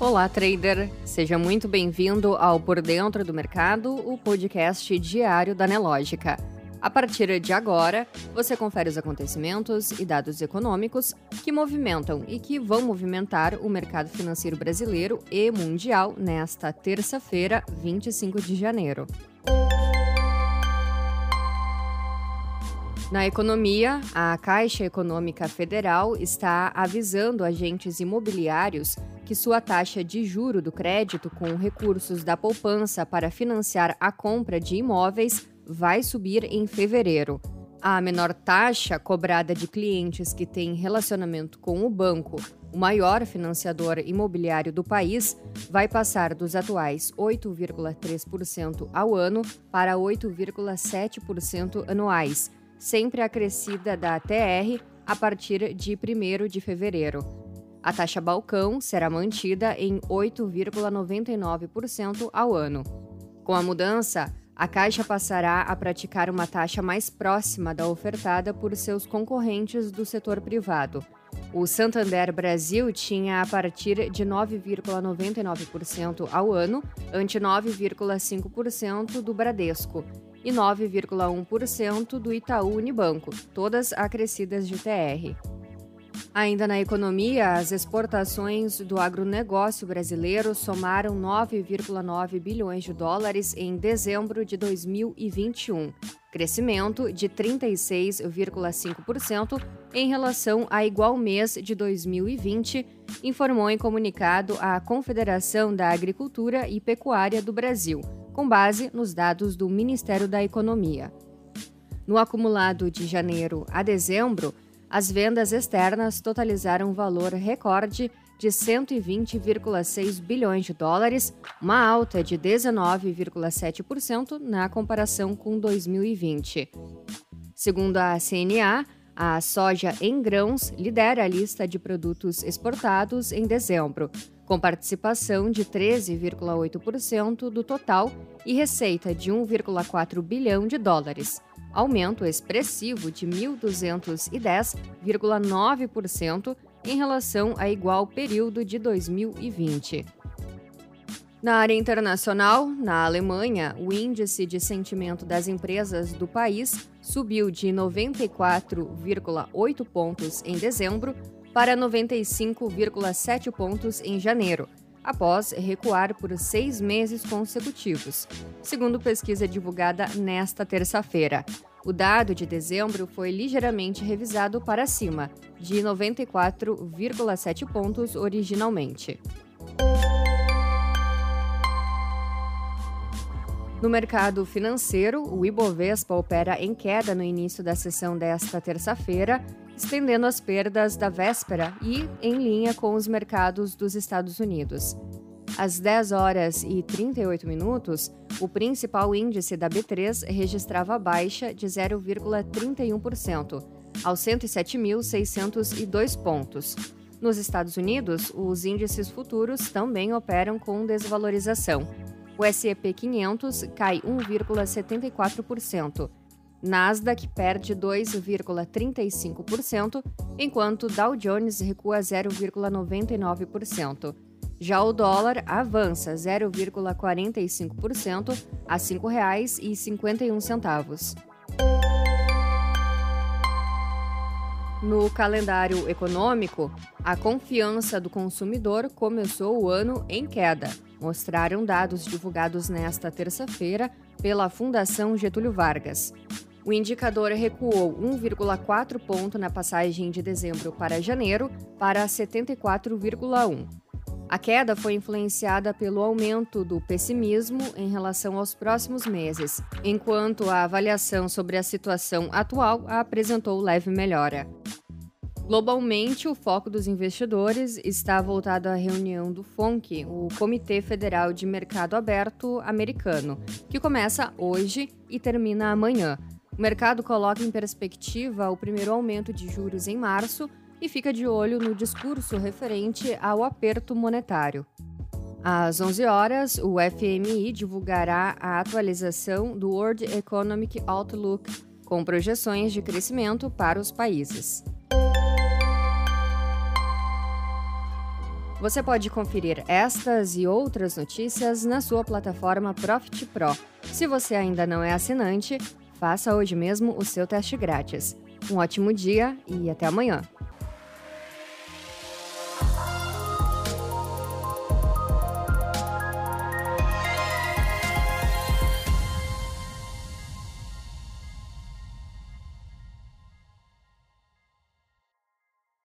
Olá, trader! Seja muito bem-vindo ao Por Dentro do Mercado, o podcast diário da Nelógica. A partir de agora, você confere os acontecimentos e dados econômicos que movimentam e que vão movimentar o mercado financeiro brasileiro e mundial nesta terça-feira, 25 de janeiro. Na economia, a Caixa Econômica Federal está avisando agentes imobiliários que sua taxa de juro do crédito com recursos da poupança para financiar a compra de imóveis vai subir em fevereiro. A menor taxa cobrada de clientes que têm relacionamento com o banco, o maior financiador imobiliário do país, vai passar dos atuais 8,3% ao ano para 8,7% anuais sempre acrescida da TR a partir de 1 de fevereiro. A taxa balcão será mantida em 8,99% ao ano. Com a mudança, a Caixa passará a praticar uma taxa mais próxima da ofertada por seus concorrentes do setor privado. O Santander Brasil tinha a partir de 9,99% ao ano, ante 9,5% do Bradesco, e 9,1% do Itaú Unibanco, todas acrescidas de TR. Ainda na economia, as exportações do agronegócio brasileiro somaram 9,9 bilhões de dólares em dezembro de 2021, crescimento de 36,5% em relação a igual mês de 2020, informou em comunicado a Confederação da Agricultura e Pecuária do Brasil com base nos dados do Ministério da Economia. No acumulado de janeiro a dezembro, as vendas externas totalizaram um valor recorde de 120,6 bilhões de dólares, uma alta de 19,7% na comparação com 2020. Segundo a CNA, a soja em grãos lidera a lista de produtos exportados em dezembro, com participação de 13,8% do total e receita de 1,4 bilhão de dólares, aumento expressivo de 1.210,9% em relação a igual período de 2020. Na área internacional, na Alemanha, o índice de sentimento das empresas do país subiu de 94,8 pontos em dezembro para 95,7 pontos em janeiro, após recuar por seis meses consecutivos, segundo pesquisa divulgada nesta terça-feira. O dado de dezembro foi ligeiramente revisado para cima, de 94,7 pontos originalmente. No mercado financeiro, o Ibovespa opera em queda no início da sessão desta terça-feira, estendendo as perdas da véspera e em linha com os mercados dos Estados Unidos. Às 10 horas e 38 minutos, o principal índice da B3 registrava baixa de 0,31%, aos 107.602 pontos. Nos Estados Unidos, os índices futuros também operam com desvalorização. O S&P 500 cai 1,74%, Nasdaq perde 2,35%, enquanto Dow Jones recua 0,99%. Já o dólar avança 0,45% a R$ 5,51. No calendário econômico, a confiança do consumidor começou o ano em queda, mostraram dados divulgados nesta terça-feira pela Fundação Getúlio Vargas. O indicador recuou 1,4 ponto na passagem de dezembro para janeiro para 74,1. A queda foi influenciada pelo aumento do pessimismo em relação aos próximos meses, enquanto a avaliação sobre a situação atual apresentou leve melhora. Globalmente, o foco dos investidores está voltado à reunião do FONC, o Comitê Federal de Mercado Aberto Americano, que começa hoje e termina amanhã, o mercado coloca em perspectiva o primeiro aumento de juros em março e fica de olho no discurso referente ao aperto monetário. Às 11 horas, o FMI divulgará a atualização do World Economic Outlook, com projeções de crescimento para os países. Você pode conferir estas e outras notícias na sua plataforma Profit Pro. Se você ainda não é assinante, faça hoje mesmo o seu teste grátis. Um ótimo dia e até amanhã!